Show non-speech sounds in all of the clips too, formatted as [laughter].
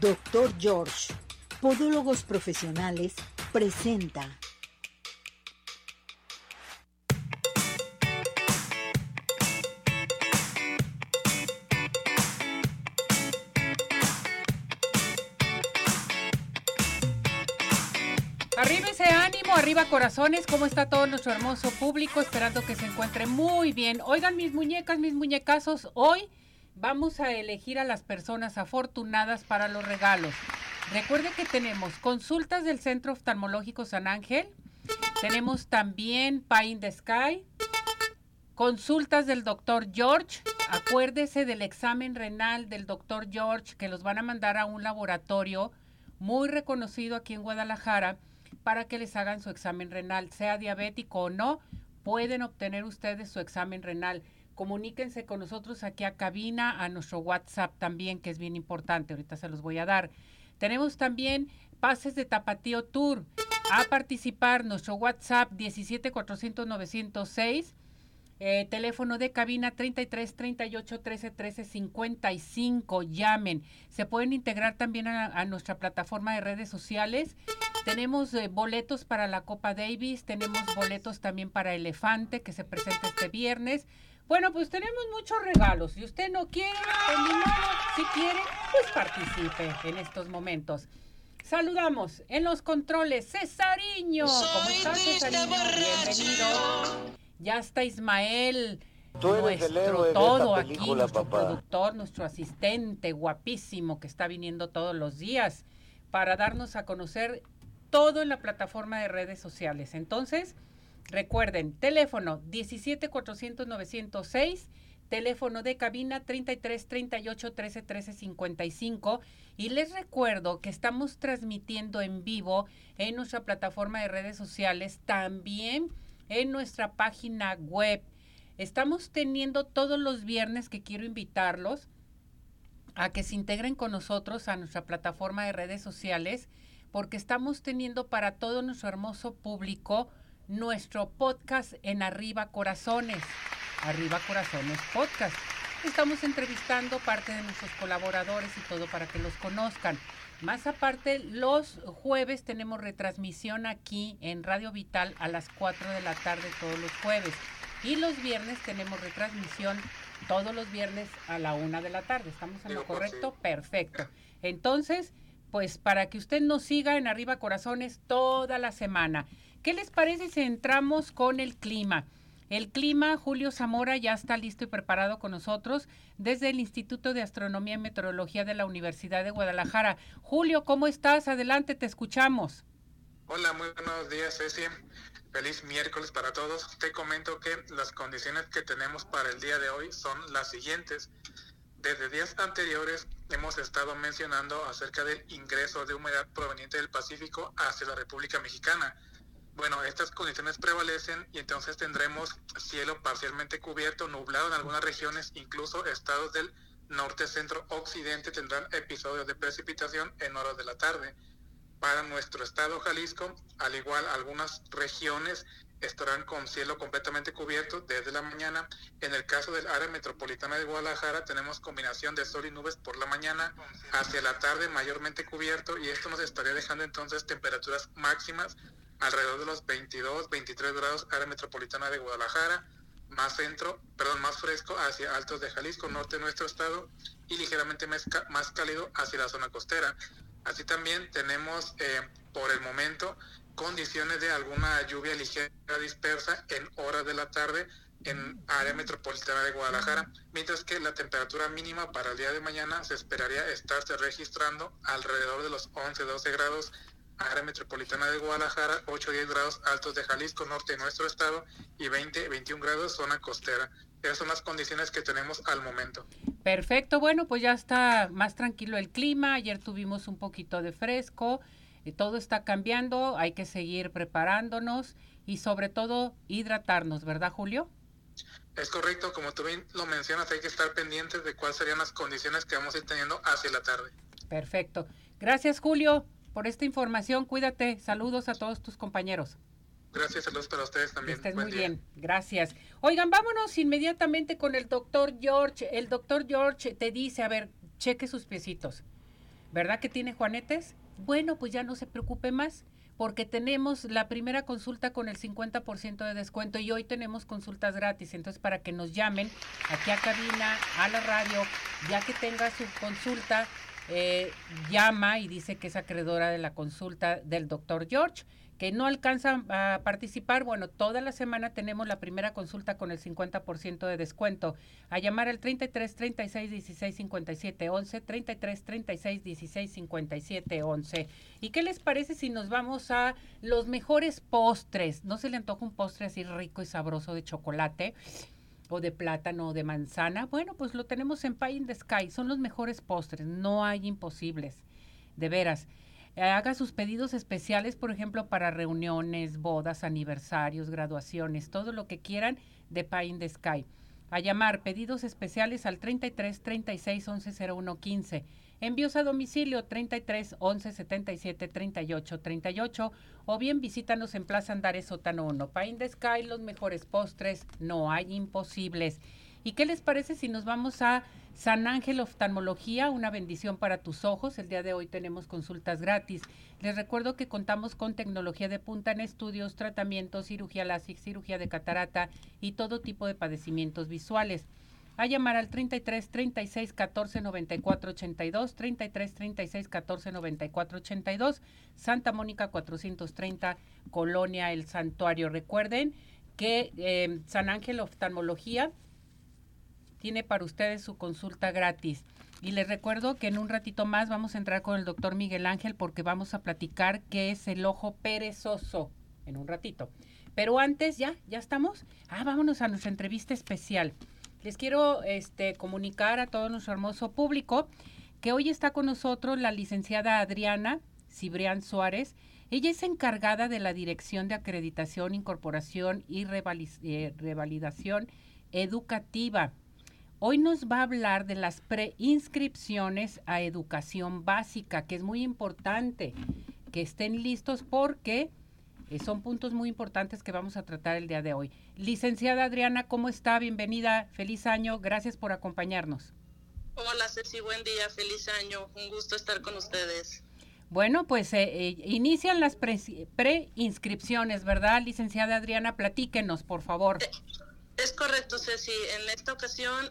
Doctor George, Podólogos Profesionales, presenta. Arriba ese ánimo, arriba corazones, ¿cómo está todo nuestro hermoso público? Esperando que se encuentre muy bien. Oigan mis muñecas, mis muñecazos, hoy vamos a elegir a las personas afortunadas para los regalos. Recuerde que tenemos consultas del Centro Oftalmológico San Ángel, tenemos también Pie in the Sky, consultas del doctor George. Acuérdese del examen renal del doctor George que los van a mandar a un laboratorio muy reconocido aquí en Guadalajara para que les hagan su examen renal, sea diabético o no, pueden obtener ustedes su examen renal comuníquense con nosotros aquí a cabina, a nuestro WhatsApp también, que es bien importante, ahorita se los voy a dar. Tenemos también pases de Tapatío Tour. A participar, nuestro WhatsApp 17400 eh, teléfono de cabina 33 38 13 13 55. Llamen. Se pueden integrar también a, nuestra plataforma de redes sociales. Tenemos eh, boletos para la Copa Davis. Tenemos boletos también para Elefante que se presenta este viernes. Bueno, pues tenemos muchos regalos. Si usted no quiere, Si quiere, pues participe en estos momentos. Saludamos en los controles, Cesariño. ¿Cómo estás, Cesariño? Bienvenido. Ya está Ismael. nuestro todo aquí, nuestro productor, nuestro asistente guapísimo que está viniendo todos los días para darnos a conocer todo en la plataforma de redes sociales. Entonces, Recuerden, teléfono 17 400 906, teléfono de cabina 33 38 13 13 55 y les recuerdo que estamos transmitiendo en vivo en nuestra plataforma de redes sociales, también en nuestra página web. Estamos teniendo todos los viernes que quiero invitarlos a que se integren con nosotros a nuestra plataforma de redes sociales porque estamos teniendo para todo nuestro hermoso público nuestro podcast en Arriba Corazones. Arriba Corazones Podcast. Estamos entrevistando parte de nuestros colaboradores y todo para que los conozcan. Más aparte, los jueves tenemos retransmisión aquí en Radio Vital a las 4 de la tarde todos los jueves. Y los viernes tenemos retransmisión todos los viernes a la 1 de la tarde. ¿Estamos en lo correcto? Perfecto. Entonces, pues para que usted nos siga en Arriba Corazones toda la semana. ¿Qué les parece si entramos con el clima? El clima, Julio Zamora ya está listo y preparado con nosotros desde el Instituto de Astronomía y Meteorología de la Universidad de Guadalajara. Julio, ¿cómo estás? Adelante, te escuchamos. Hola, muy buenos días, Ceci. Feliz miércoles para todos. Te comento que las condiciones que tenemos para el día de hoy son las siguientes. Desde días anteriores hemos estado mencionando acerca del ingreso de humedad proveniente del Pacífico hacia la República Mexicana bueno, estas condiciones prevalecen y entonces tendremos cielo parcialmente cubierto, nublado en algunas regiones, incluso estados del norte, centro, occidente tendrán episodios de precipitación en horas de la tarde. Para nuestro estado Jalisco, al igual algunas regiones estarán con cielo completamente cubierto desde la mañana. En el caso del área metropolitana de Guadalajara tenemos combinación de sol y nubes por la mañana, hacia la tarde mayormente cubierto y esto nos estaría dejando entonces temperaturas máximas alrededor de los 22, 23 grados área metropolitana de Guadalajara, más centro, perdón, más fresco hacia altos de Jalisco, norte de nuestro estado, y ligeramente más, cálido hacia la zona costera. Así también tenemos eh, por el momento condiciones de alguna lluvia ligera dispersa en horas de la tarde en área metropolitana de Guadalajara, mientras que la temperatura mínima para el día de mañana se esperaría estarse registrando alrededor de los 11-12 grados área metropolitana de Guadalajara, 8 10 grados altos de Jalisco, norte de nuestro estado, y 20 21 grados zona costera. Esas son las condiciones que tenemos al momento. Perfecto, bueno, pues ya está más tranquilo el clima, ayer tuvimos un poquito de fresco, y todo está cambiando, hay que seguir preparándonos y sobre todo hidratarnos, ¿verdad Julio? Es correcto, como tú bien lo mencionas, hay que estar pendientes de cuáles serían las condiciones que vamos a ir teniendo hacia la tarde. Perfecto. Gracias Julio por esta información. Cuídate. Saludos a todos tus compañeros. Gracias, saludos para ustedes también. Estés muy bien, gracias. Oigan, vámonos inmediatamente con el doctor George. El doctor George te dice, a ver, cheque sus piecitos. ¿Verdad que tiene juanetes? Bueno, pues ya no se preocupe más porque tenemos la primera consulta con el 50% de descuento y hoy tenemos consultas gratis. Entonces, para que nos llamen aquí a cabina, a la radio, ya que tenga su consulta, eh, llama y dice que es acreedora de la consulta del doctor George que no alcanzan a participar, bueno, toda la semana tenemos la primera consulta con el 50% de descuento. A llamar al 33 36 16 57 11, 33 36 16 57 11. ¿Y qué les parece si nos vamos a los mejores postres? ¿No se le antoja un postre así rico y sabroso de chocolate? O de plátano o de manzana, bueno, pues lo tenemos en Pie in the Sky, son los mejores postres, no hay imposibles, de veras haga sus pedidos especiales, por ejemplo, para reuniones, bodas, aniversarios, graduaciones, todo lo que quieran de Pie in the Sky. A llamar pedidos especiales al 33 36 11 01 15. Envíos a domicilio 33 11 77 38 38 o bien visítanos en Plaza Andares Sótano 1. Pie in the Sky, los mejores postres, no hay imposibles. ¿Y qué les parece si nos vamos a San Ángel Oftalmología, una bendición para tus ojos? El día de hoy tenemos consultas gratis. Les recuerdo que contamos con tecnología de punta en estudios, tratamientos, cirugía láser, cirugía de catarata y todo tipo de padecimientos visuales. A llamar al 33 36 14 94 82, 33 36 14 94 82, Santa Mónica 430, Colonia El Santuario. Recuerden que eh, San Ángel Oftalmología tiene para ustedes su consulta gratis. Y les recuerdo que en un ratito más vamos a entrar con el doctor Miguel Ángel porque vamos a platicar qué es el ojo perezoso en un ratito. Pero antes, ya, ya estamos. Ah, vámonos a nuestra entrevista especial. Les quiero este, comunicar a todo nuestro hermoso público que hoy está con nosotros la licenciada Adriana Cibrián Suárez. Ella es encargada de la Dirección de Acreditación, Incorporación y eh, Revalidación Educativa Hoy nos va a hablar de las preinscripciones a educación básica, que es muy importante que estén listos porque eh, son puntos muy importantes que vamos a tratar el día de hoy. Licenciada Adriana, ¿cómo está? Bienvenida, feliz año, gracias por acompañarnos. Hola Ceci, buen día, feliz año, un gusto estar con ustedes. Bueno, pues eh, eh, inician las preinscripciones, ¿verdad, licenciada Adriana? Platíquenos, por favor. Es correcto, Ceci. En esta ocasión,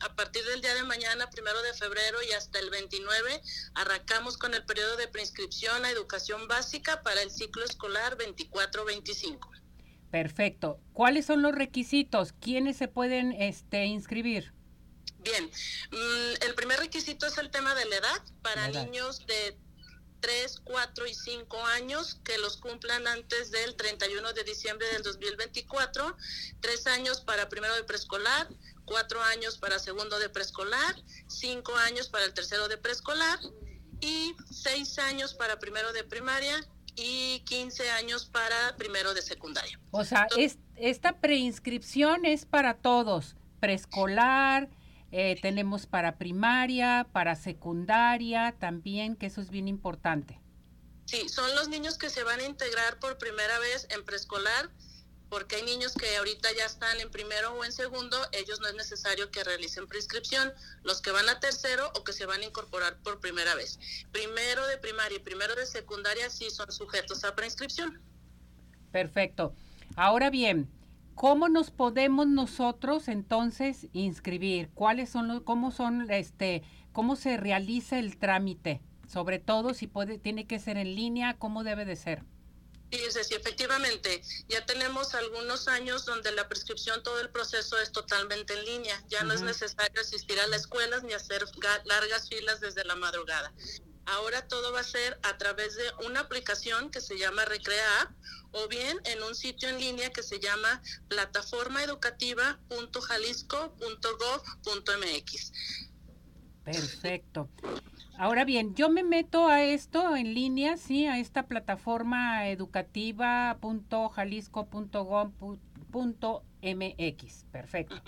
a, partir del día de mañana, primero de febrero y hasta el 29, arrancamos con el periodo de preinscripción a educación básica para el ciclo escolar 24-25. Perfecto. ¿Cuáles son los requisitos? ¿Quiénes se pueden este, inscribir? Bien, mm, el primer requisito es el tema de la edad para niños de 3, 4 y 5 años que los cumplan antes del 31 de diciembre del 2024, 3 años para primero de preescolar, 4 años para segundo de preescolar, 5 años para el tercero de preescolar y 6 años para primero de primaria y 15 años para primero de secundaria. O sea, es, esta preinscripción es para todos, preescolar, eh, tenemos para primaria, para secundaria también, que eso es bien importante. Sí, son los niños que se van a integrar por primera vez en preescolar, porque hay niños que ahorita ya están en primero o en segundo, ellos no es necesario que realicen prescripción, los que van a tercero o que se van a incorporar por primera vez. Primero de primaria y primero de secundaria sí son sujetos a prescripción. Perfecto. Ahora bien, ¿Cómo nos podemos nosotros entonces inscribir? ¿Cuáles son los, cómo son, este, cómo se realiza el trámite? Sobre todo si puede, tiene que ser en línea, ¿cómo debe de ser? Sí, sí, efectivamente. Ya tenemos algunos años donde la prescripción, todo el proceso es totalmente en línea. Ya no es necesario asistir a las escuelas ni hacer largas filas desde la madrugada. Ahora todo va a ser a través de una aplicación que se llama Recrea o bien en un sitio en línea que se llama plataformaeducativa.jalisco.gov.mx. Perfecto. Ahora bien, yo me meto a esto en línea, sí, a esta plataforma educativa.jalisco.gov.mx. Perfecto.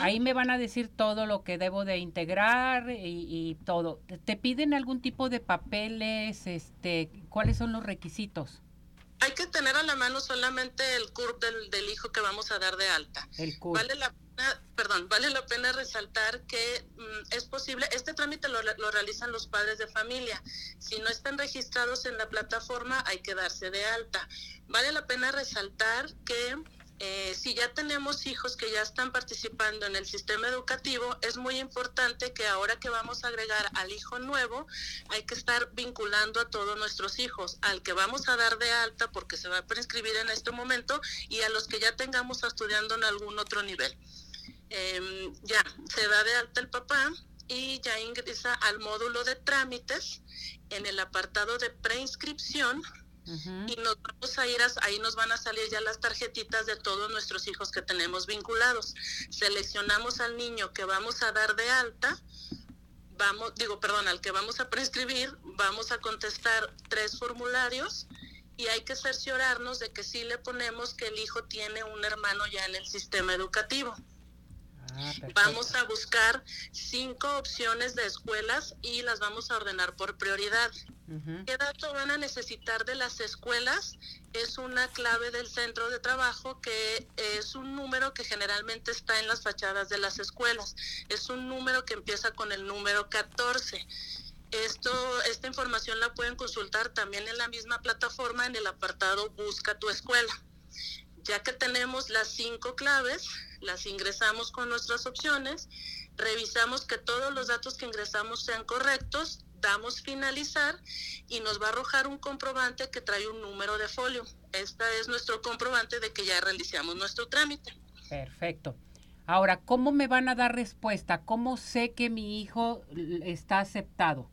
Ahí me van a decir todo lo que debo de integrar y, todo. ¿Te piden algún tipo de papeles? Este, ¿Cuáles son los requisitos? Hay que tener a la mano solamente el CURP del, hijo que vamos a dar de alta. El CURP. Vale la perdón, vale la pena resaltar que mm, es posible, este trámite lo, lo, realizan los padres de familia. Si no están registrados en la plataforma, hay que darse de alta. Vale la pena resaltar que eh, si ya tenemos hijos que ya están participando en el sistema educativo, es muy importante que ahora que vamos a agregar al hijo nuevo, hay que estar vinculando a todos nuestros hijos, al que vamos a dar de alta porque se va a prescribir en este momento y a los que ya tengamos estudiando en algún otro nivel. Em, ya, se da de alta el papá y ya ingresa al módulo de trámites en el apartado de preinscripción y nos vamos a ir, ahí nos van a salir ya las tarjetitas de todos nuestros hijos que tenemos vinculados. Seleccionamos al niño que vamos a dar de alta, vamos, digo, perdón, al que vamos a prescribir, vamos a contestar tres formularios y hay que cerciorarnos de que sí le ponemos que el hijo tiene un hermano ya en el sistema educativo. Ah, vamos a buscar cinco opciones de escuelas y las vamos a ordenar por prioridad. ¿Qué dato van a necesitar de las escuelas? Es una clave del centro de trabajo que es un número que generalmente está en las fachadas de las escuelas. Es un número que empieza con el número 14. Esto, esta información la pueden consultar también en la misma plataforma en el apartado Busca tu escuela. Ya que tenemos las cinco claves, las ingresamos con nuestras opciones, revisamos que todos los datos que ingresamos sean correctos, damos finalizar y nos va a arrojar un comprobante que trae un número de folio. Este es nuestro comprobante de que ya realizamos nuestro trámite. Perfecto. Ahora, ¿cómo me van a dar respuesta? ¿Cómo sé que mi hijo está aceptado?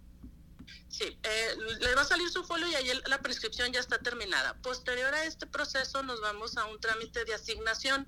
Sí, eh, le va a salir su folio y ahí la prescripción ya está terminada. Posterior a este proceso nos vamos a un trámite de asignación.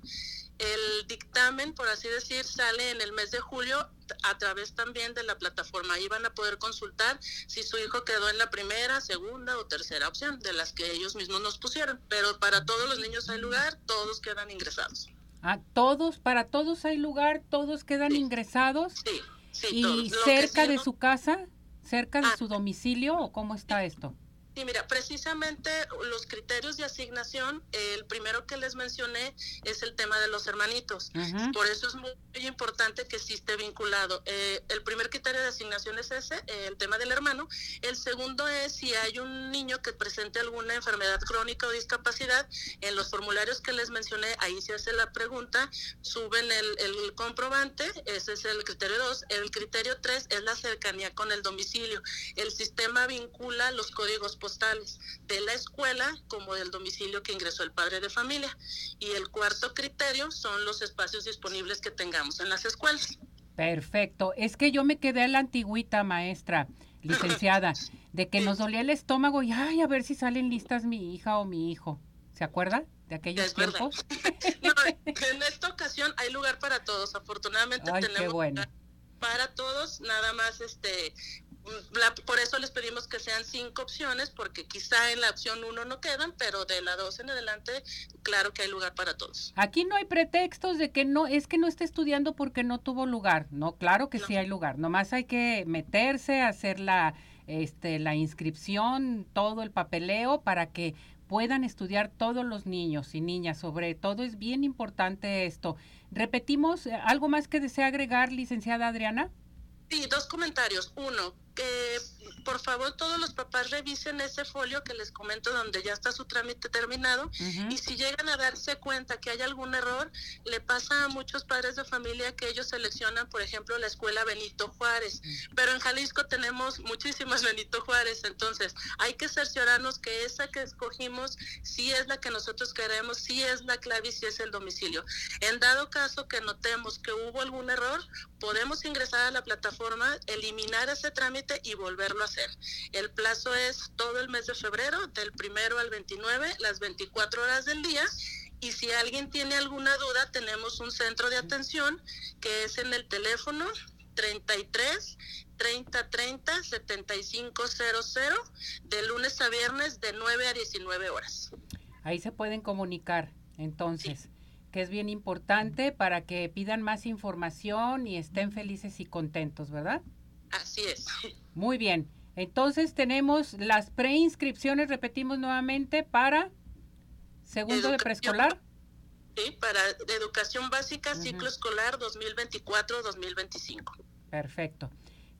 El dictamen, por así decir, sale en el mes de julio a través también de la plataforma. Ahí van a poder consultar si su hijo quedó en la primera, segunda o tercera opción de las que ellos mismos nos pusieron. Pero para todos los niños hay lugar, todos quedan ingresados. Ah, todos, para todos hay lugar, todos quedan ingresados. Sí, sí. ¿Y cerca de su casa? ¿Cerca de ah. su domicilio o cómo está esto? Sí, mira, precisamente los criterios de asignación, el primero que les mencioné es el tema de los hermanitos. Por eso es muy, importante que sí esté vinculado. Eh, el primer criterio de asignación es ese, el tema del hermano. El segundo es si hay un niño que presente alguna enfermedad crónica o discapacidad. En los formularios que les mencioné, ahí se hace la pregunta, suben el, el comprobante, ese es el criterio 2. El criterio 3 es la cercanía con el domicilio. El sistema vincula los códigos postales de la escuela como del domicilio que ingresó el padre de familia. Y el cuarto criterio son los espacios disponibles que tengamos en las escuelas. Perfecto. Es que yo me quedé a la antigüita, maestra, licenciada, [laughs] de que nos dolía el estómago y, ay, a ver si salen listas mi hija o mi hijo. ¿Se acuerda de aquellos tiempos? [laughs] en esta ocasión hay lugar para todos. Afortunadamente tenemos bueno. para todos. Nada más este por eso les pedimos que sean cinco opciones, porque quizá en la opción uno no quedan, pero de la dos en adelante, claro que hay lugar para todos. Aquí no hay pretextos de que no, es que no esté estudiando porque no tuvo lugar. No, claro que sí hay lugar. Nomás hay que meterse, hacer la, este, la inscripción, todo el papeleo para que puedan estudiar todos los niños y niñas. Sobre todo es bien importante esto. Repetimos, ¿algo más que desea agregar, licenciada Adriana? Sí, dos comentarios. Uno, que por favor todos los papás revisen ese folio que les comento donde ya está su trámite terminado. Y si llegan a darse cuenta que hay algún error, le pasa a muchos padres de familia que ellos seleccionan, por ejemplo, la escuela Benito Juárez, pero en Jalisco tenemos muchísimas Benito Juárez, entonces hay que cerciorarnos que esa que escogimos sí es la que nosotros queremos, sí es la clave y sí es el domicilio. En dado caso que notemos que hubo algún error, podemos ingresar a la plataforma, eliminar ese trámite y volverlo a hacer. El plazo es todo el mes de febrero, del primero al 29, las 24 horas del día. Y si alguien tiene alguna duda, tenemos un centro de atención que es en el teléfono 33 30 30 7500 de lunes a viernes de 9 a 19 horas. Ahí se pueden comunicar, entonces, que es bien importante para que pidan más información y estén felices y contentos, ¿verdad? Así es. Muy bien. Entonces tenemos las preinscripciones, repetimos nuevamente, para Segundo de preescolar. Sí, para educación básica, ciclo escolar 2024-2025. Perfecto.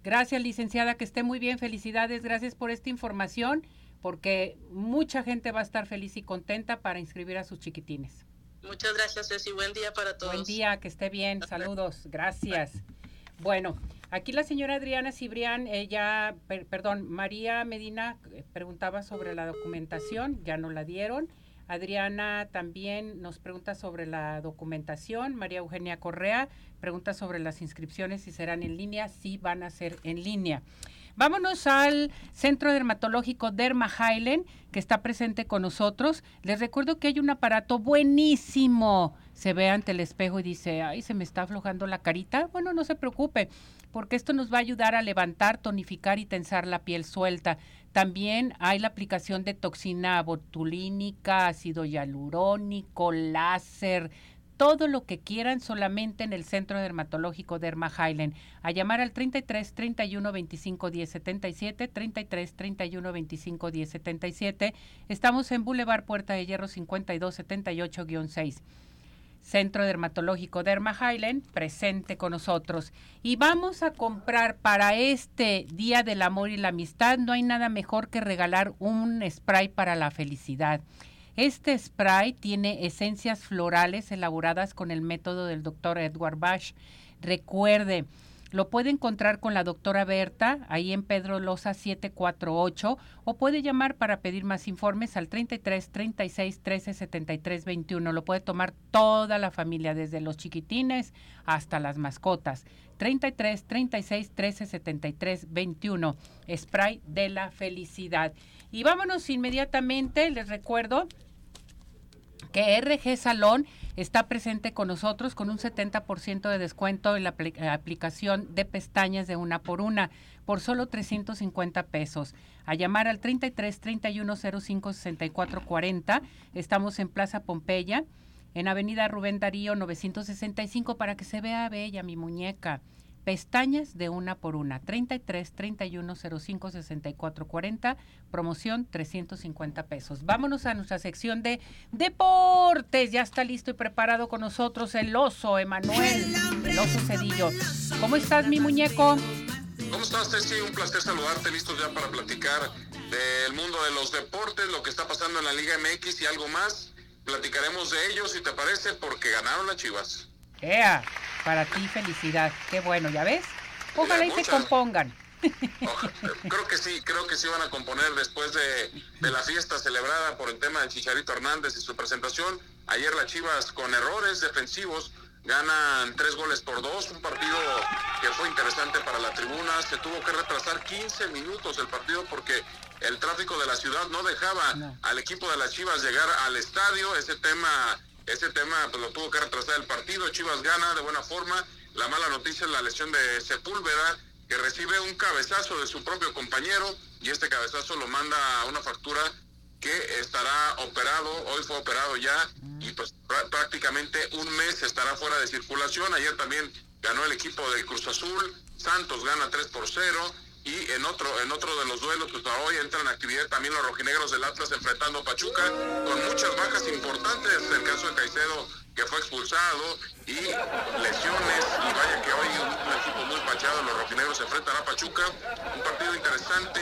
Gracias, licenciada, que esté muy bien. Felicidades, gracias por esta información, porque mucha gente va a estar feliz y contenta para inscribir a sus chiquitines. Muchas gracias, Ceci. Buen día para todos. Buen día, que esté bien. Saludos. Gracias. Bueno, aquí la señora Adriana Cibrián, ella, perdón, María Medina eh, preguntaba sobre la documentación, ya no la dieron. Adriana también nos pregunta sobre la documentación. María Eugenia Correa pregunta sobre las inscripciones, si serán en línea, si van a ser en línea. Vámonos al Centro Dermatológico Derma Highland, que está presente con nosotros. Les recuerdo que hay un aparato buenísimo. Se ve ante el espejo y dice, ay, se me está aflojando la carita. Bueno, no se preocupe, porque esto nos va a ayudar a levantar, tonificar y tensar la piel suelta. También hay la aplicación de toxina botulínica, ácido hialurónico, láser, todo lo que quieran solamente en el Centro Dermatológico Derma Highland. A llamar al 33 31 25 10 77, 33 31 25 10 77. Estamos en Boulevard Puerta de Hierro 52 78-6. Centro Dermatológico Derma Highland, presente con nosotros. Y vamos a comprar para este Día del Amor y la Amistad, no hay nada mejor que regalar un spray para la felicidad. Este spray tiene esencias florales elaboradas con el método del doctor Edward Bash. Recuerde, lo puede encontrar con la doctora Berta, ahí en Pedro Loza 748, o puede llamar para pedir más informes al 33 36 13 73 21. Lo puede tomar toda la familia, desde los chiquitines hasta las mascotas. 33 36 13 73 21. Spray de la felicidad. Y vámonos inmediatamente, les recuerdo que RG Salón está presente con nosotros con un 70% de descuento en la aplicación de pestañas de una por una por solo 350 pesos. A llamar al 33 31 05 64 40. Estamos en Plaza Pompeya, en Avenida Rubén Darío 965 para que se vea bella mi muñeca. Pestañas de una por una, 33 31 05 64 40, promoción 350 pesos. Vámonos a nuestra sección de deportes. Ya está listo y preparado con nosotros el oso Emanuel, el oso Cedillo. ¿Cómo estás, mi muñeco? ¿Cómo estás, Ceci? Un placer saludarte, listos ya para platicar del mundo de los deportes, lo que está pasando en la Liga MX y algo más. Platicaremos de ellos, si te parece, porque ganaron las Chivas. ¡Ea! Para ti felicidad. Qué bueno, ¿ya ves? Ojalá y se compongan. creo que sí, creo que sí van a componer después de, de, la fiesta celebrada por el tema de Chicharito Hernández y su presentación. Ayer las Chivas con errores defensivos ganan tres goles por dos, un partido que fue interesante para la tribuna. Se tuvo que retrasar 15 minutos el partido porque el tráfico de la ciudad no dejaba al equipo de las Chivas llegar al estadio. Ese tema ese tema pues, lo tuvo que retrasar el partido. Chivas gana de buena forma. La mala noticia es la lesión de Sepúlveda, que recibe un cabezazo de su propio compañero y este cabezazo lo manda a una fractura que estará operado, hoy fue operado ya y pues prácticamente un mes estará fuera de circulación. Ayer también ganó el equipo de Cruz Azul, Santos gana 3 por 0 y en otro en otro de los duelos pues hoy entran en actividad también los rojinegros del Atlas enfrentando a Pachuca con muchas bajas importantes. El caso de Caicedo que fue expulsado y lesiones. Y vaya que hoy un, equipo muy pachado los rojinegros enfrentan a Pachuca. Un partido interesante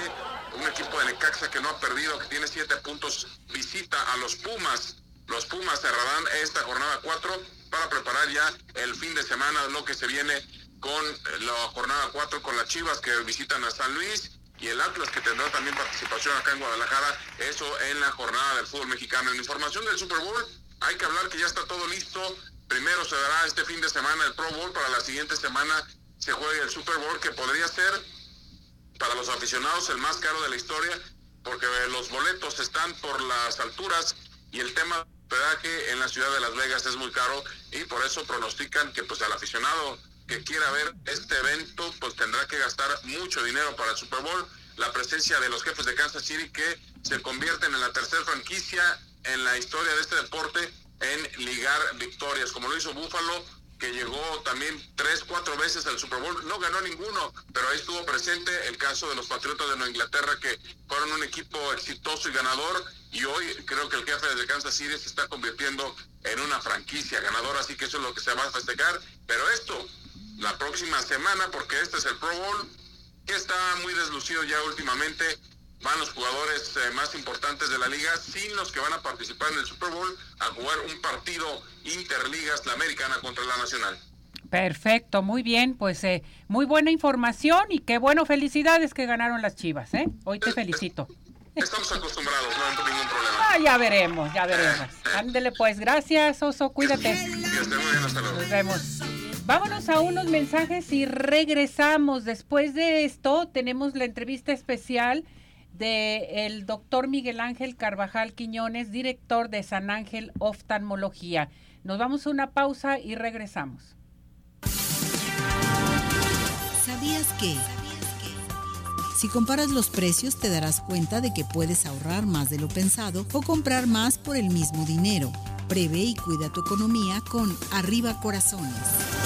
un equipo de Necaxa que no ha perdido que tiene siete puntos visita a los Pumas. Los Pumas cerrarán esta jornada 4 para preparar ya el fin de semana lo que se viene con la jornada 4 con las Chivas que visitan a San Luis y el Atlas que tendrá también participación acá en Guadalajara, eso en la jornada del fútbol mexicano. En información del Super Bowl, hay que hablar que ya está todo listo. Primero se dará este fin de semana el Pro Bowl, para la siguiente semana se juega el Super Bowl, que podría ser para los aficionados el más caro de la historia, porque los boletos están por las alturas y el tema de hospedaje en la ciudad de Las Vegas es muy caro y por eso pronostican que pues al aficionado que quiera ver este evento, pues tendrá que gastar mucho dinero para el Super Bowl. La presencia de los jefes de Kansas City que se convierten en la tercera franquicia en la historia de este deporte en ligar victorias, como lo hizo Buffalo que llegó también tres, cuatro veces al Super Bowl, no ganó ninguno, pero ahí estuvo presente el caso de los Patriotas de Nueva Inglaterra, que fueron un equipo exitoso y ganador, y hoy creo que el jefe de Kansas City se está convirtiendo en una franquicia ganadora, así que eso es lo que se va a festejar, pero esto, la próxima semana, porque este es el Pro Bowl, que está muy deslucido ya últimamente, van los jugadores eh, más importantes de la liga, sin los que van a participar en el Super Bowl, a jugar un partido interligas, la americana contra la nacional. Perfecto, muy bien, pues eh, muy buena información y qué bueno, felicidades que ganaron las Chivas, ¿eh? Hoy te felicito. Estamos acostumbrados, no hay ningún problema. Ah, ya veremos, ya veremos. Ándele pues, gracias, Oso, cuídate. Nos vemos. Vámonos a unos mensajes y regresamos. Después de esto tenemos la entrevista especial de el doctor Miguel Ángel Carvajal Quiñones, director de San Ángel Oftalmología. Nos vamos a una pausa y regresamos. ¿Sabías que? Si comparas los precios te darás cuenta de que puedes ahorrar más de lo pensado o comprar más por el mismo dinero. Prevé y cuida tu economía con Arriba Corazones.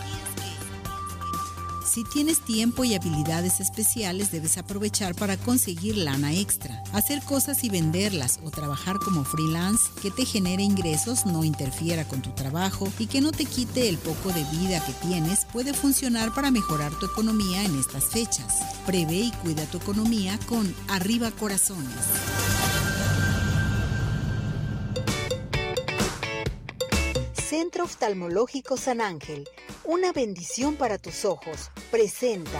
si tienes tiempo y habilidades especiales, debes aprovechar para conseguir lana extra. Hacer cosas y venderlas o trabajar como freelance que te genere ingresos, no interfiera con tu trabajo y que no te quite el poco de vida que tienes puede funcionar para mejorar tu economía en estas fechas. Prevé y cuida tu economía con Arriba Corazones. Centro Oftalmológico San Ángel, una bendición para tus ojos, presenta.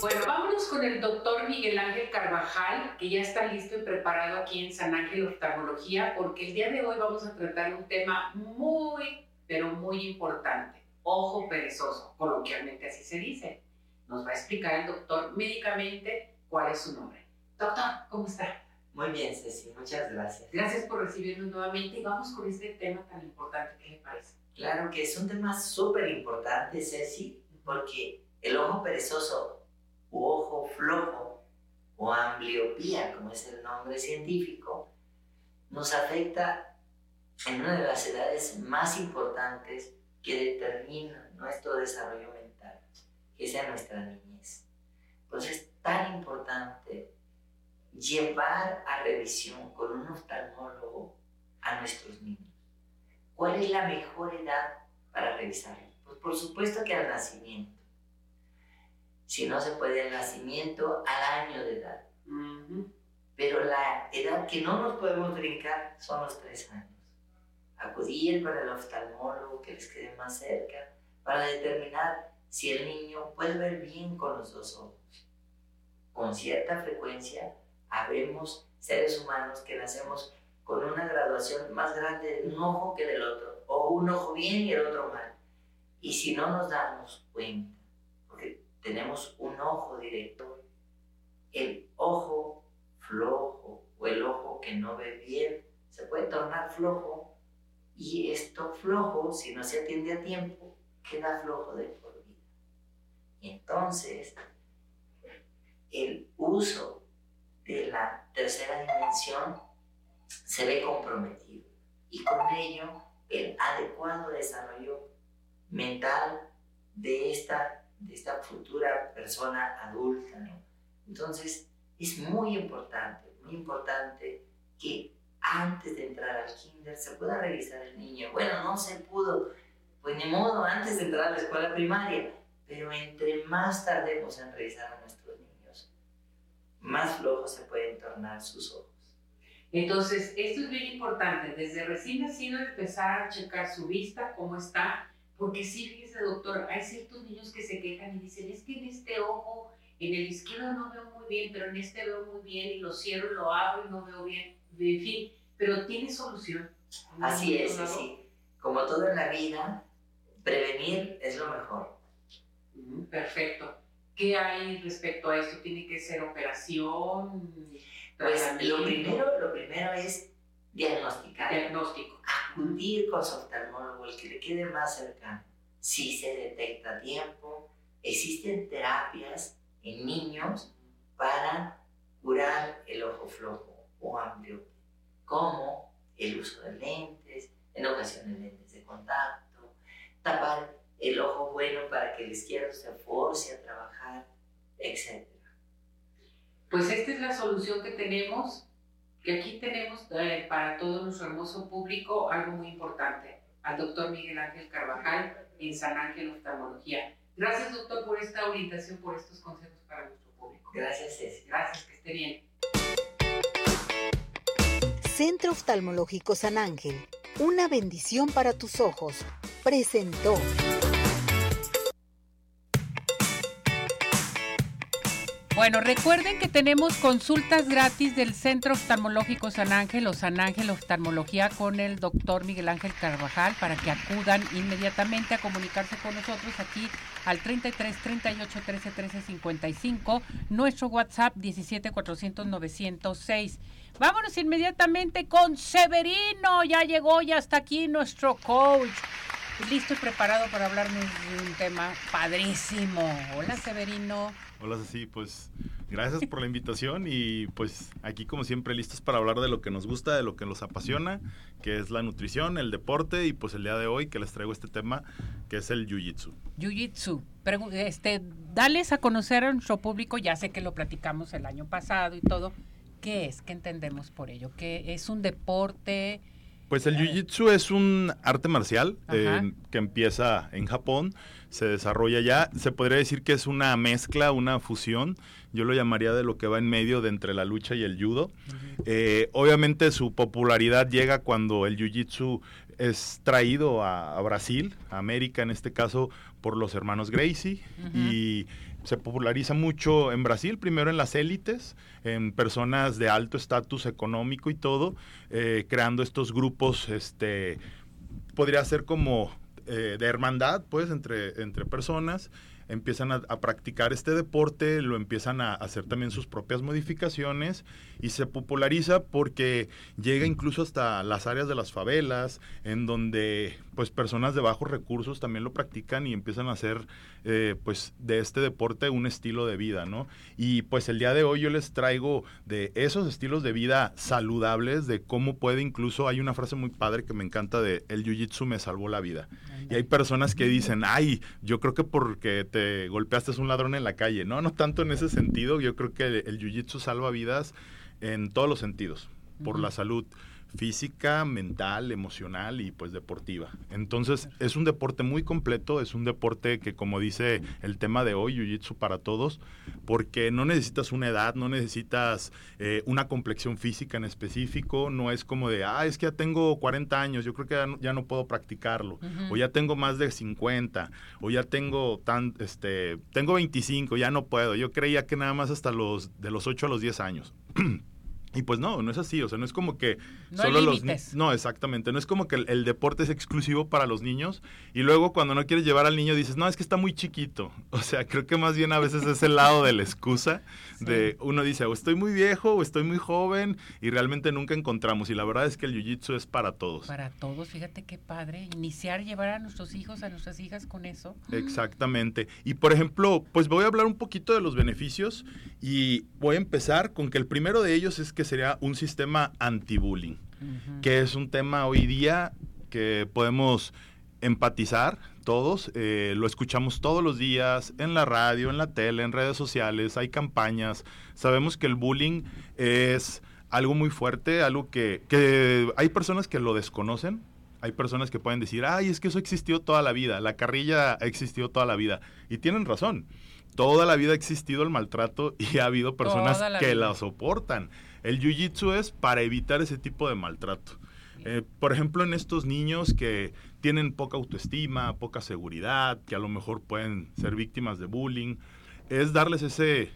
Bueno, vámonos con el doctor Miguel Ángel Carvajal, que ya está listo y preparado aquí en San Ángel Oftalmología, porque el día de hoy vamos a tratar un tema muy, pero muy importante, ojo perezoso, coloquialmente así se dice. Nos va a explicar el doctor médicamente cuál es su nombre. Doctor, ¿cómo está? Muy bien, Ceci, muchas gracias. Gracias por recibirnos nuevamente y vamos con este tema tan importante. ¿Qué le parece? Claro que es un tema súper importante, Ceci, porque el ojo perezoso u ojo flojo o ambliopía, como es el nombre científico, nos afecta en una de las edades más importantes que determinan nuestro desarrollo mental, que es nuestra niñez. Pues es tan importante llevar a revisión con un oftalmólogo a nuestros niños. ¿Cuál es la mejor edad para revisarlo? Pues por supuesto que al nacimiento. Si no se puede al nacimiento, al año de edad. Pero la edad que no nos podemos brincar son los tres años. Acudir para el oftalmólogo que les quede más cerca para determinar si el niño puede ver bien con los dos ojos. Con cierta frecuencia habemos seres humanos que nacemos con una graduación más grande de un ojo que del otro, o un ojo bien y el otro mal. Y si no nos damos cuenta, porque tenemos un ojo directo, el ojo flojo o el ojo que no ve bien se puede tornar flojo y esto flojo, si no se atiende a tiempo, queda flojo de por vida. Entonces, el uso de la tercera dimensión se ve comprometido y con ello el adecuado desarrollo mental de esta, de esta futura persona adulta. Entonces, es muy importante, muy importante que antes de entrar al kinder se pueda revisar el niño. Bueno, no se pudo, pues ni modo, antes de entrar a la escuela primaria, pero entre más tardemos en revisar a nuestros niños, más flojos se pueden tornar sus ojos. Entonces, esto es bien importante, desde recién nacido empezar a checar su vista, cómo está, porque sí, fíjese doctor, hay ciertos niños que se quejan y dicen, es que en este ojo, en el izquierdo no veo muy bien, pero en este veo muy bien y lo cierro y lo abro y no veo bien, en fin, pero tiene solución. Así es, sí. Como todo en la vida, prevenir es lo mejor. Perfecto. ¿Qué hay respecto a esto? ¿Tiene que ser operación? Pues lo primero, lo primero es diagnosticar. Diagnóstico. Acudir con su oftalmólogo, el que le quede más cercano. Si se detecta a tiempo, existen terapias en niños para curar el ojo flojo o amplio, como el uso de lentes, en ocasiones lentes de contacto, tapar el ojo bueno para que el izquierdo se force a trabajar, etc. Pues esta es la solución que tenemos, que aquí tenemos eh, para todo nuestro hermoso público algo muy importante, al doctor Miguel Ángel Carvajal en San Ángel Oftalmología. Gracias doctor por esta orientación, por estos consejos para nuestro público. Gracias Ceci. Gracias, que esté bien. Centro Oftalmológico San Ángel, una bendición para tus ojos, presentó. Bueno, recuerden que tenemos consultas gratis del Centro Oftalmológico San Ángel o San Ángel Oftalmología con el doctor Miguel Ángel Carvajal para que acudan inmediatamente a comunicarse con nosotros aquí al 33 38 13 13 55, nuestro WhatsApp 17 400 906. Vámonos inmediatamente con Severino, ya llegó, ya está aquí nuestro coach. Listo y preparado para hablarnos de un tema padrísimo. Hola Severino. Hola Ceci, pues gracias por la invitación y pues aquí como siempre listos para hablar de lo que nos gusta, de lo que nos apasiona, que es la nutrición, el deporte y pues el día de hoy que les traigo este tema que es el Jiu-Jitsu. Jiu-Jitsu. Este, dales a conocer a nuestro público, ya sé que lo platicamos el año pasado y todo. ¿Qué es? ¿Qué entendemos por ello? ¿Qué es un deporte? Pues el Jiu-Jitsu es un arte marcial eh, que empieza en Japón, se desarrolla ya, se podría decir que es una mezcla, una fusión, yo lo llamaría de lo que va en medio de entre la lucha y el judo. Eh, obviamente su popularidad llega cuando el Jiu-Jitsu es traído a, Brasil, a América en este caso, por los hermanos Gracie y se populariza mucho en Brasil, primero en las élites, en personas de alto estatus económico y todo, eh, creando estos grupos, este, podría ser como eh, de hermandad, pues, entre, entre personas empiezan a, practicar este deporte, lo empiezan a hacer también sus propias modificaciones y se populariza porque llega incluso hasta las áreas de las favelas, en donde pues personas de bajos recursos también lo practican y empiezan a hacer eh, pues de este deporte un estilo de vida, ¿no? Y pues el día de hoy yo les traigo de esos estilos de vida saludables, de cómo puede incluso, hay una frase muy padre que me encanta de el jiu-jitsu me salvó la vida. Y hay personas que dicen, ay, yo creo que porque te golpeaste es un ladrón en la calle. No, no tanto en ese sentido, yo creo que el, jiu-jitsu salva vidas en todos los sentidos, por la salud física, mental, emocional y pues deportiva. Entonces es un deporte muy completo, es un deporte que como dice el tema de hoy, Jiu-Jitsu para todos, porque no necesitas una edad, no necesitas eh, una complexión física en específico, no es como de, ah, es que ya tengo 40 años, yo creo que ya no, puedo practicarlo, o ya tengo más de 50, o ya tengo tan, este, tengo 25, ya no puedo, yo creía que nada más hasta los, de los 8 a los 10 años. [clears throat] Y pues no, no es así, o sea, no es como que No solo hay los no, exactamente, no es como que el, el deporte es exclusivo para los niños y luego cuando no quieres llevar al niño dices, "No, es que está muy chiquito." [laughs] O sea, creo que más bien a veces es el lado de la excusa de uno dice, "O estoy muy viejo o estoy muy joven" y realmente nunca encontramos y la verdad es que el jiu-jitsu es para todos. Para todos, fíjate qué padre. Iniciar, llevar a nuestros hijos, a nuestras hijas con eso. Exactamente. Y por ejemplo, pues voy a hablar un poquito de los beneficios y voy a empezar con que el primero de ellos es que sería un sistema anti-bullying, que es un tema hoy día que podemos empatizar todos, eh, lo escuchamos todos los días en la radio, en la tele, en redes sociales, hay campañas, sabemos que el bullying es algo muy fuerte, algo que, que hay personas que lo desconocen, hay personas que pueden decir, ay, es que eso existió toda la vida, la carrilla ha existido toda la vida, y tienen razón. Toda la vida ha existido el maltrato y ha habido personas que vida. la soportan. El jiu-jitsu es para evitar ese tipo de maltrato. Eh, por ejemplo, en estos niños que tienen poca autoestima, poca seguridad, que a lo mejor pueden ser víctimas de bullying, es darles ese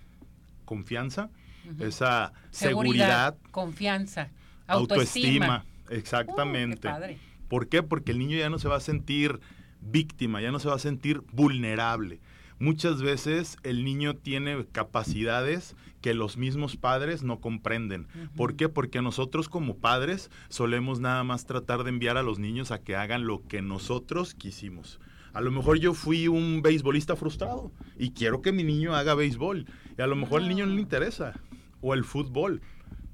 confianza, esa seguridad, confianza, autoestima. autoestima. Exactamente. Uh, qué padre. ¿Por qué? Porque el niño ya no se va a sentir víctima, ya no se va a sentir vulnerable. Muchas veces el niño tiene capacidades que los mismos padres no comprenden. ¿Por qué? Porque nosotros como padres solemos nada más tratar de enviar a los niños a que hagan lo que nosotros quisimos. A lo mejor yo fui un beisbolista frustrado y quiero que mi niño haga béisbol. Y a lo mejor al niño no le interesa. O el fútbol.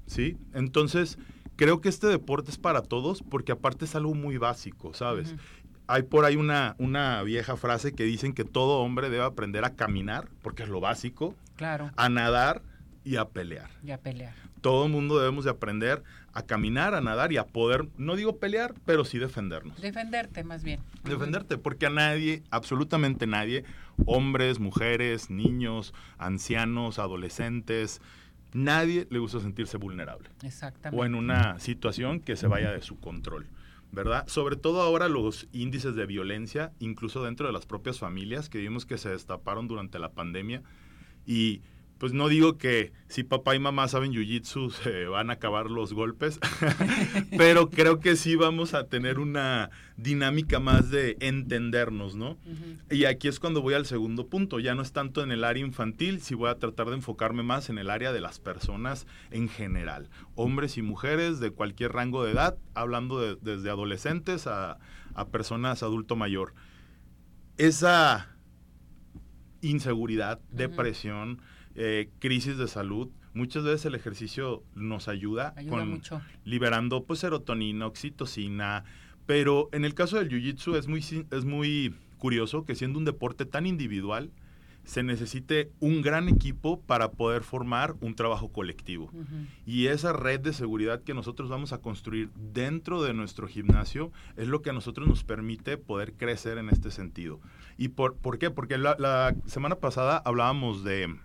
¿Sí? Entonces, creo que este deporte es para todos porque aparte es algo muy básico, ¿sabes? Hay por ahí una, una vieja frase que dicen que todo hombre debe aprender a caminar, porque es lo básico, Claro, a nadar y a pelear. ya pelear. Todo el mundo debemos de aprender a caminar, a nadar y a poder, no digo pelear, pero sí defendernos. Defenderte más bien. Defenderte, porque a nadie, absolutamente nadie, hombres, mujeres, niños, ancianos, adolescentes, nadie le gusta sentirse vulnerable Exactamente. o en una situación que se vaya de su control, ¿verdad? Sobre todo ahora los índices de violencia, incluso dentro de las propias familias, que vimos que se destaparon durante la pandemia. Y pues no digo que si papá y mamá saben jiu-jitsu [laughs] se van a acabar los golpes, [laughs] pero creo que sí vamos a tener una dinámica más de entendernos, ¿no? Y aquí es cuando voy al segundo punto, ya no es tanto en el área infantil, si voy a tratar de enfocarme más en el área de las personas en general, hombres y mujeres de cualquier rango de edad, hablando de- desde adolescentes a, a personas adulto mayor. Esa inseguridad, depresión, eh, crisis de salud, muchas veces el ejercicio nos ayuda, Ayuda con mucho. liberando pues serotonina, oxitocina, pero en el caso del jiu-jitsu es muy, es muy curioso que siendo un deporte tan individual, se necesite un gran equipo para poder formar un trabajo colectivo. Y esa red de seguridad que nosotros vamos a construir dentro de nuestro gimnasio es lo que a nosotros nos permite poder crecer en este sentido. ¿Y por, por qué? Porque la, la semana pasada hablábamos de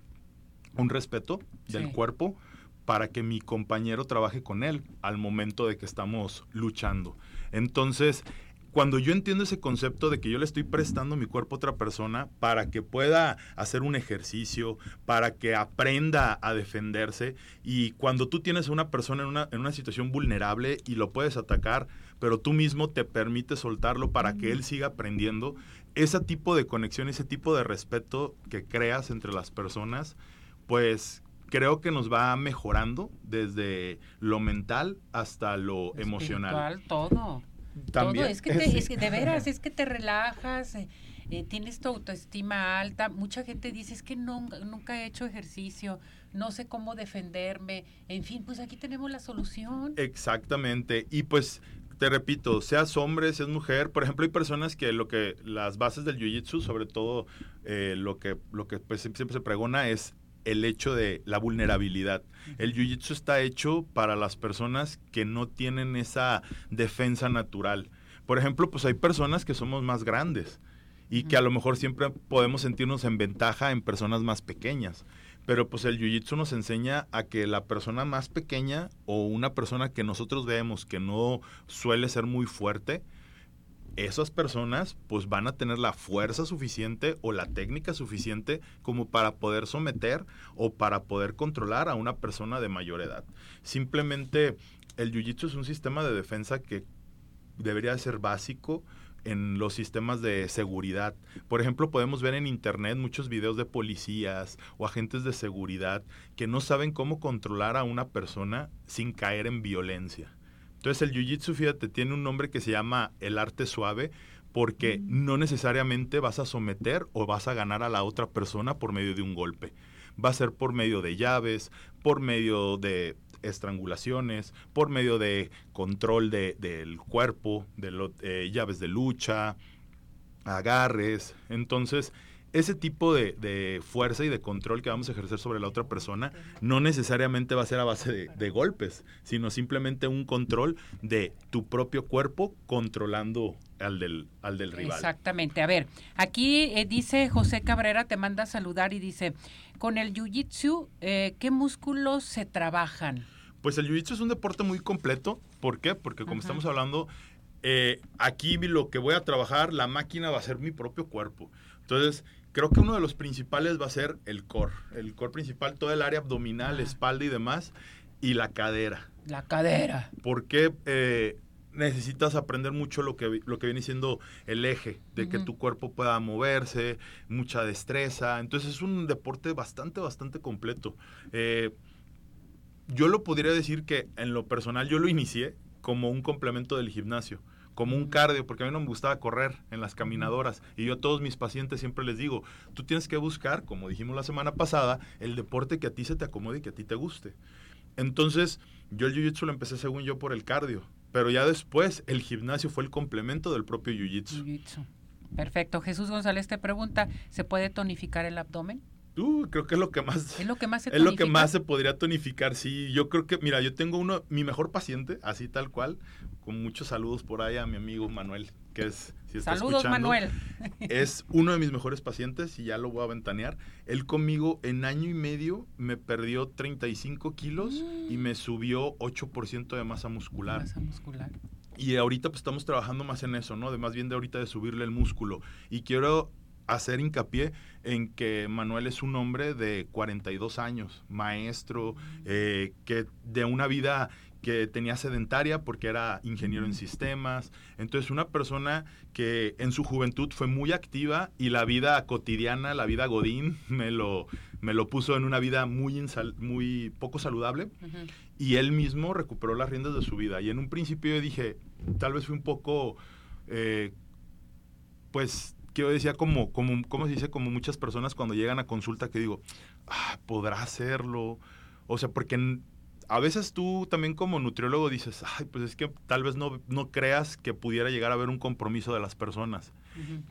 un respeto del Sí. cuerpo para que mi compañero trabaje con él al momento de que estamos luchando. Entonces, cuando yo entiendo ese concepto de que yo le estoy prestando mi cuerpo a otra persona para que pueda hacer un ejercicio, para que aprenda a defenderse, y cuando tú tienes a una persona en una, en una situación vulnerable y lo puedes atacar, pero tú mismo te permites soltarlo para que él siga aprendiendo, ese tipo de conexión, ese tipo de respeto que creas entre las personas, pues creo que nos va mejorando desde lo mental hasta lo emocional. Todo. También. Todo. Es que, te- es que de veras, es que te relajas, eh, eh, tienes tu autoestima alta. Mucha gente dice, es que nunca, nunca he hecho ejercicio, no sé cómo defenderme. En fin, pues aquí tenemos la solución. Exactamente. Y pues te repito, seas hombre, seas mujer, por ejemplo, hay personas que lo que las bases del jiu-jitsu, sobre todo eh, lo que lo que pues, siempre se pregona es el hecho de la vulnerabilidad. El jiu-jitsu está hecho para las personas que no tienen esa defensa natural. Por ejemplo, pues hay personas que somos más grandes y que a lo mejor siempre podemos sentirnos en ventaja en personas más pequeñas. Pero pues el jiu-jitsu nos enseña a que la persona más pequeña o una persona que nosotros vemos que no suele ser muy fuerte, esas personas pues van a tener la fuerza suficiente o la técnica suficiente como para poder someter o para poder controlar a una persona de mayor edad. Simplemente el jiu-jitsu es un sistema de defensa que debería ser básico en los sistemas de seguridad. Por ejemplo, podemos ver en internet muchos videos de policías o agentes de seguridad que no saben cómo controlar a una persona sin caer en violencia. Entonces el Jiu-Jitsu, fíjate, tiene un nombre que se llama el arte suave porque no necesariamente vas a someter o vas a ganar a la otra persona por medio de un golpe. Va a ser por medio de llaves, por medio de estrangulaciones, por medio de control del cuerpo, de eh, llaves de lucha, agarres. Entonces, ese tipo de, fuerza y de control que vamos a ejercer sobre la otra persona no necesariamente va a ser a base de, golpes, sino simplemente un control de tu propio cuerpo controlando al del, al del rival. Exactamente. A ver, aquí eh, dice José Cabrera, te manda a saludar y dice, con el Jiu-Jitsu, eh, ¿qué músculos se trabajan? Pues el Jiu-Jitsu es un deporte muy completo. ¿Por qué? Porque como estamos hablando, eh, aquí lo que voy a trabajar, la máquina va a ser mi propio cuerpo. Entonces, creo que uno de los principales va a ser el core. El core principal, todo el área abdominal, espalda y demás, y la cadera. La cadera. Porque eh, necesitas aprender mucho lo que, lo que viene siendo el eje, de que tu cuerpo pueda moverse, mucha destreza. Entonces es un deporte bastante, bastante completo. Eh, yo lo podría decir que en lo personal yo lo inicié como un complemento del gimnasio como un cardio, porque a mí no me gustaba correr en las caminadoras. Y yo a todos mis pacientes siempre les digo, tú tienes que buscar, como dijimos la semana pasada, el deporte que a ti se te acomode y que a ti te guste. Entonces, yo el jiu-jitsu lo empecé según yo por el cardio, pero ya después el gimnasio fue el complemento del propio jiu-jitsu. Perfecto. Jesús González te pregunta, ¿se puede tonificar el abdomen? Uh, creo que es lo que más es lo que más se es lo que más se podría tonificar sí yo creo que mira yo tengo uno mi mejor paciente así tal cual con muchos saludos por ahí a mi amigo Manuel que es si está saludos Manuel es uno de mis mejores pacientes y ya lo voy a ventanear él conmigo en año y medio me perdió 35 kilos y me subió 8% de masa muscular masa muscular y ahorita pues estamos trabajando más en eso, ¿no? De más bien de ahorita de subirle el músculo. Y quiero hacer hincapié en que Manuel es un hombre de 42 años, maestro, eh, que de una vida que tenía sedentaria porque era ingeniero en sistemas. Entonces, una persona que en su juventud fue muy activa y la vida cotidiana, la vida godín, [laughs] me lo, me lo puso en una vida muy, muy poco saludable. Y él mismo recuperó las riendas de su vida. Y en un principio yo dije, tal vez fue un poco, eh, pues que yo decía como, como, ¿cómo se dice? Como muchas personas cuando llegan a consulta que digo, ah, podrá hacerlo. O sea, porque a veces tú también como nutriólogo dices, ay, pues es que tal vez no, no creas que pudiera llegar a haber un compromiso de las personas.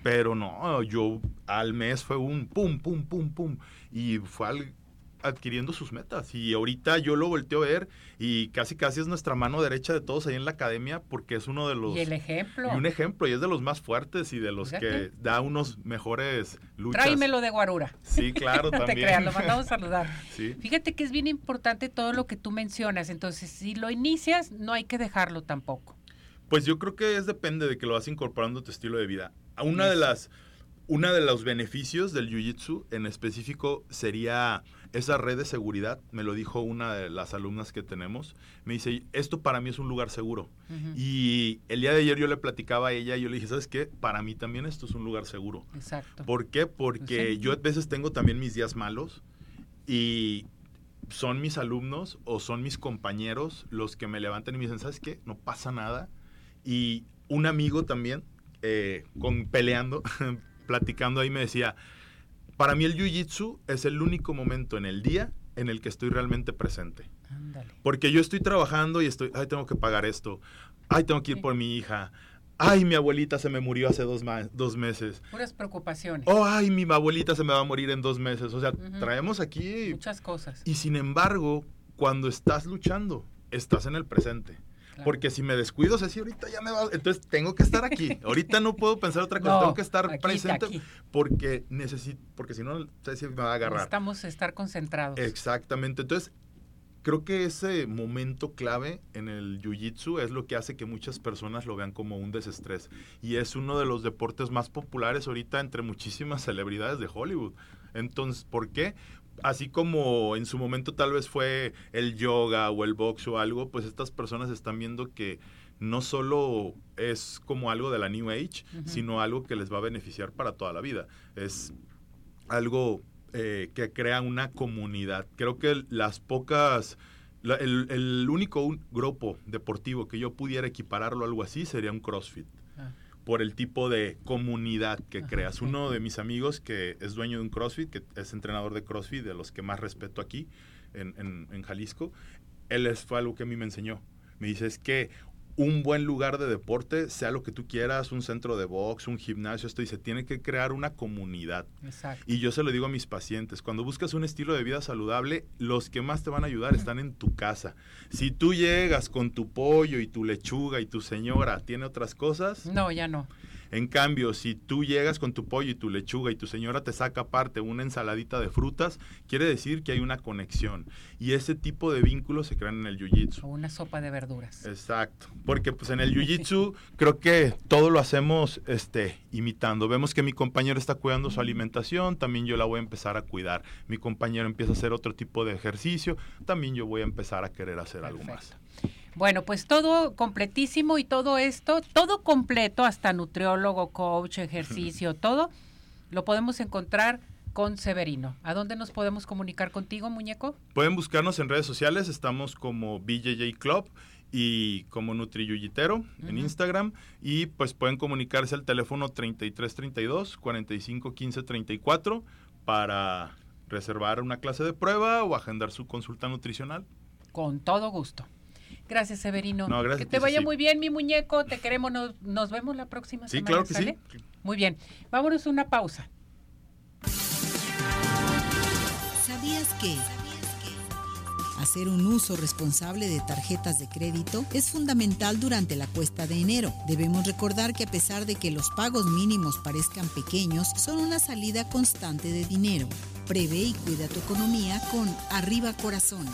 Pero no, yo al mes fue un pum, pum, pum, pum. Y fue al, adquiriendo sus metas. Y ahorita yo lo volteo a ver y casi casi es nuestra mano derecha de todos ahí en la academia porque es uno de los... Y el ejemplo. Y un ejemplo, y es de los más fuertes y de los que da unos mejores luchas. Tráemelo de guarura. Sí, claro, [laughs] también. te creas, lo mandamos a saludar. Fíjate que es bien importante todo lo que tú mencionas. Entonces, si lo inicias, no hay que dejarlo tampoco. Pues yo creo que es depende de que lo vas incorporando a tu estilo de vida. Una de las... Una de los beneficios del Jiu-Jitsu en específico sería esa red de seguridad, me lo dijo una de las alumnas que tenemos, me dice, esto para mí es un lugar seguro. Y el día de ayer yo le platicaba a ella y yo le dije, ¿sabes qué? Para mí también esto es un lugar seguro. Exacto. ¿Por qué? Porque yo a veces tengo también mis días malos y son mis alumnos o son mis compañeros los que me levantan y me dicen, ¿sabes qué? No pasa nada. Y un amigo también, eh, con, peleando, [laughs] platicando ahí, me decía, para mí el jiu-jitsu es el único momento en el día en el que estoy realmente presente. Porque yo estoy trabajando y estoy, ay, tengo que pagar esto, ay, tengo que ir por mi hija, ay, mi abuelita se me murió hace dos, dos meses. Puras preocupaciones. Oh, ay, mi abuelita se me va a morir en dos meses. O sea, traemos aquí... Muchas cosas. Y sin embargo, cuando estás luchando, estás en el presente. Porque si me descuido, sé si ahorita ya me va. Entonces tengo que estar aquí. [laughs] ahorita no puedo pensar otra cosa. tengo que estar presente porque necesito. Porque si no, si me va a agarrar. Necesitamos estar concentrados. Exactamente. Entonces, creo que ese momento clave en el jiu-jitsu es lo que hace que muchas personas lo vean como un desestrés. Y es uno de los deportes más populares ahorita entre muchísimas [laughs] celebridades de Hollywood. Entonces, ¿por qué? Así como en su momento tal vez fue el yoga o el box o algo, pues estas personas están viendo que no solo es como algo de la New Age, sino algo que les va a beneficiar para toda la vida. Es algo eh, que crea una comunidad. Creo que las pocas, el, único grupo deportivo que yo pudiera equipararlo a algo así sería un CrossFit. Por el tipo de comunidad que creas. Uno de mis amigos que es dueño de un CrossFit, que es entrenador de CrossFit, de los que más respeto aquí en, en Jalisco, él fue algo que a mí me enseñó. Me dice, es que un buen lugar de deporte, sea lo que tú quieras, un centro de box, un gimnasio, esto dice, tiene que crear una comunidad. Exacto. Y yo se lo digo a mis pacientes, cuando buscas un estilo de vida saludable, los que más te van a ayudar están en tu casa. Si tú llegas con tu pollo y tu lechuga y tu señora tiene otras cosas. No, ya no. En cambio, si tú llegas con tu pollo y tu lechuga y tu señora te saca aparte una ensaladita de frutas, quiere decir que hay una conexión. Y ese tipo de vínculos se crean en el jiu-jitsu. O una sopa de verduras. Exacto. Porque pues en el jiu-jitsu creo que todo lo hacemos este, imitando. Vemos que mi compañero está cuidando su alimentación, también yo la voy a empezar a cuidar. Mi compañero empieza a hacer otro tipo de ejercicio, también yo voy a empezar a querer hacer algo más. Bueno, pues todo completísimo y todo esto, todo completo, hasta nutriólogo, coach, ejercicio, [laughs] todo, lo podemos encontrar con Severino. ¿A dónde nos podemos comunicar contigo, muñeco? Pueden buscarnos en redes sociales, estamos como BJJ Club y como Nutriyuyitero en Instagram y pues pueden comunicarse al teléfono 3332 45 15 34 para reservar una clase de prueba o agendar su consulta nutricional. Con todo gusto. Gracias, Severino. No, gracias, que te vaya muy bien, mi muñeco. Te queremos. Nos, vemos la próxima sí, semana. Sí, claro que sí. Muy bien. Vámonos a una pausa. ¿Sabías que hacer un uso responsable de tarjetas de crédito es fundamental durante la cuesta de enero? Debemos recordar que a pesar de que los pagos mínimos parezcan pequeños, son una salida constante de dinero. Prevé y cuida tu economía con Arriba Corazones.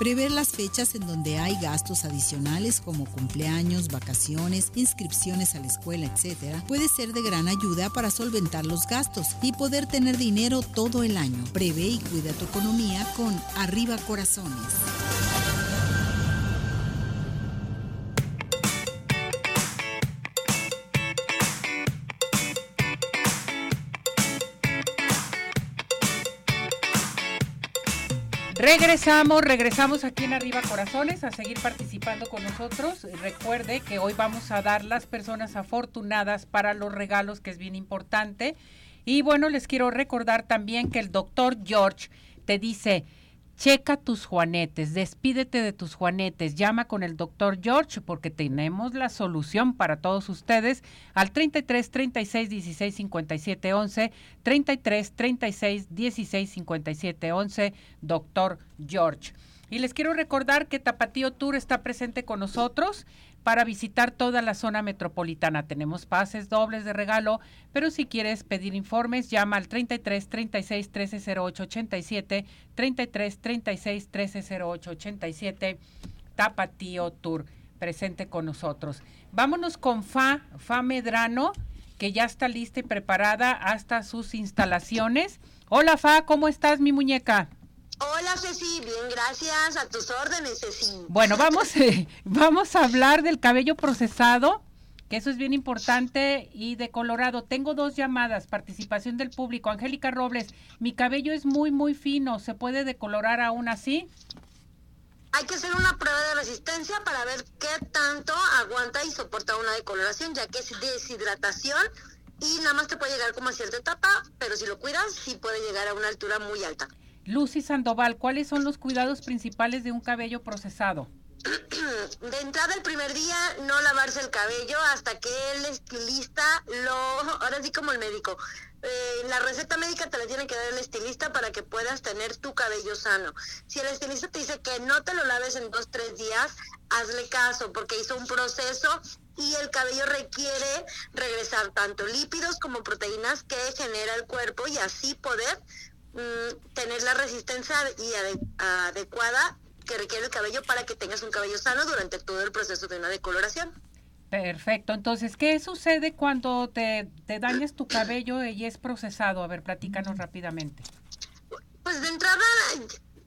Prever las fechas en donde hay gastos adicionales como cumpleaños, vacaciones, inscripciones a la escuela, etc., puede ser de gran ayuda para solventar los gastos y poder tener dinero todo el año. Prevé y cuida tu economía con Arriba Corazones. Regresamos, regresamos aquí en Arriba Corazones a seguir participando con nosotros. Recuerde que hoy vamos a dar las personas afortunadas para los regalos, que es bien importante. Y bueno, les quiero recordar también que el doctor George te dice, Checa tus juanetes, despídete de tus juanetes, llama con el doctor George porque tenemos la solución para todos ustedes al 33 36 16 57 11, 33 36 16 57 11, doctor George. Y les quiero recordar que Tapatío Tour está presente con nosotros para visitar toda la zona metropolitana. Tenemos pases dobles de regalo, pero si quieres pedir informes, llama al 33 36 13 08 87, 33 36 13 08 87, Tapatío Tour, presente con nosotros. Vámonos con Fa, Fa Medrano, que ya está lista y preparada hasta sus instalaciones. Hola Fa, ¿cómo estás, mi muñeca? Hola Ceci, bien, gracias. A tus órdenes, Ceci. Bueno, vamos, eh, vamos a hablar del cabello procesado, que eso es bien importante, y de colorado. Tengo dos llamadas, participación del público. Angélica Robles, mi cabello es muy, muy fino. ¿Se puede decolorar aún así? Hay que hacer una prueba de resistencia para ver qué tanto aguanta y soporta una decoloración, ya que es deshidratación y nada más te puede llegar como a cierta etapa, pero si lo cuidas, sí puede llegar a una altura muy alta. Lucy Sandoval, ¿cuáles son los cuidados principales de un cabello procesado? [clears throat] de entrada el primer día no lavarse el cabello hasta que el estilista lo, ahora sí como el médico, eh, la receta médica te la tiene que dar el estilista para que puedas tener tu cabello sano. Si el estilista te dice que no te lo laves en dos, tres días, hazle caso porque hizo un proceso y el cabello requiere regresar tanto lípidos como proteínas que genera el cuerpo y así poder mm, tener la resistencia y adecuada que requiere el cabello para que tengas un cabello sano durante todo el proceso de una decoloración. Perfecto. Entonces, ¿qué sucede cuando te, te dañas tu cabello y es procesado? A ver, platícanos rápidamente. Pues de entrada,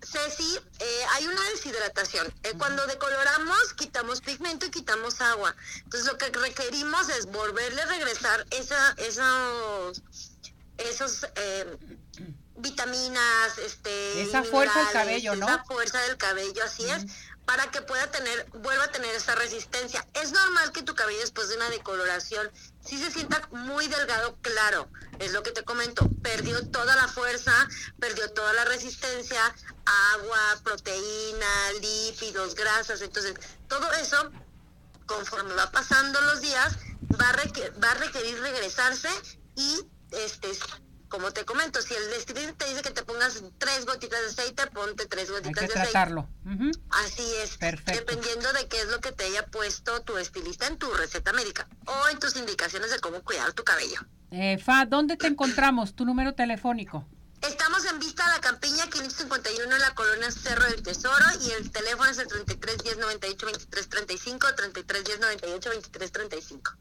Ceci, eh, hay una deshidratación. Eh, cuando decoloramos, quitamos pigmento y quitamos agua. Entonces, lo que requerimos es volverle a regresar esa, esos, esos eh, vitaminas, este, esa fuerza del cabello, ¿no? Esa fuerza del cabello, así es, para que pueda tener, vuelva a tener esa resistencia. Es normal que tu cabello después de una decoloración sí se sienta muy delgado, claro, es lo que te comento, perdió toda la fuerza, perdió toda la resistencia, agua, proteína, lípidos, grasas, entonces todo eso, conforme va pasando los días, va a, va a requerir regresarse y este como te comento, si el estilista te dice que te pongas tres gotitas de aceite, ponte tres gotitas Hay que de tratarlo. Así es. Dependiendo de qué es lo que te haya puesto tu estilista en tu receta médica o en tus indicaciones de cómo cuidar tu cabello. Eh, Fa, ¿dónde te encontramos? Tu número telefónico. Estamos en Vista a la Campiña, 551 en la colonia Cerro del Tesoro y el teléfono es el 33 10 98 23 35, 33 10 98 23 35.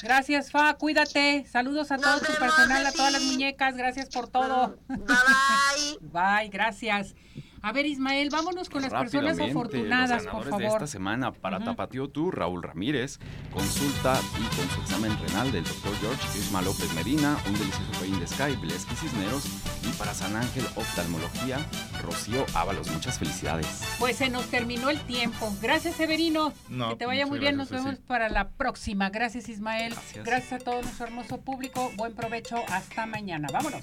Gracias, Fa, cuídate. Saludos a todo tu personal, a todas las muñecas. Gracias por todo. Bye bye. [laughs] bye, gracias. A ver, Ismael, vámonos con las personas afortunadas, por favor. de esta semana para Tapatío Tú, Raúl Ramírez, consulta y con su examen renal del doctor George Isma López Medina, un delicioso país de Sky, Bleski Cisneros, y para San Ángel Oftalmología, Rocío Ábalos. Muchas felicidades. Pues se nos terminó el tiempo. Gracias, Severino. que te vaya muy bien. Nos vemos para la próxima. Gracias, Ismael. Gracias. gracias a todo nuestro hermoso público. Buen provecho. Hasta mañana. Vámonos.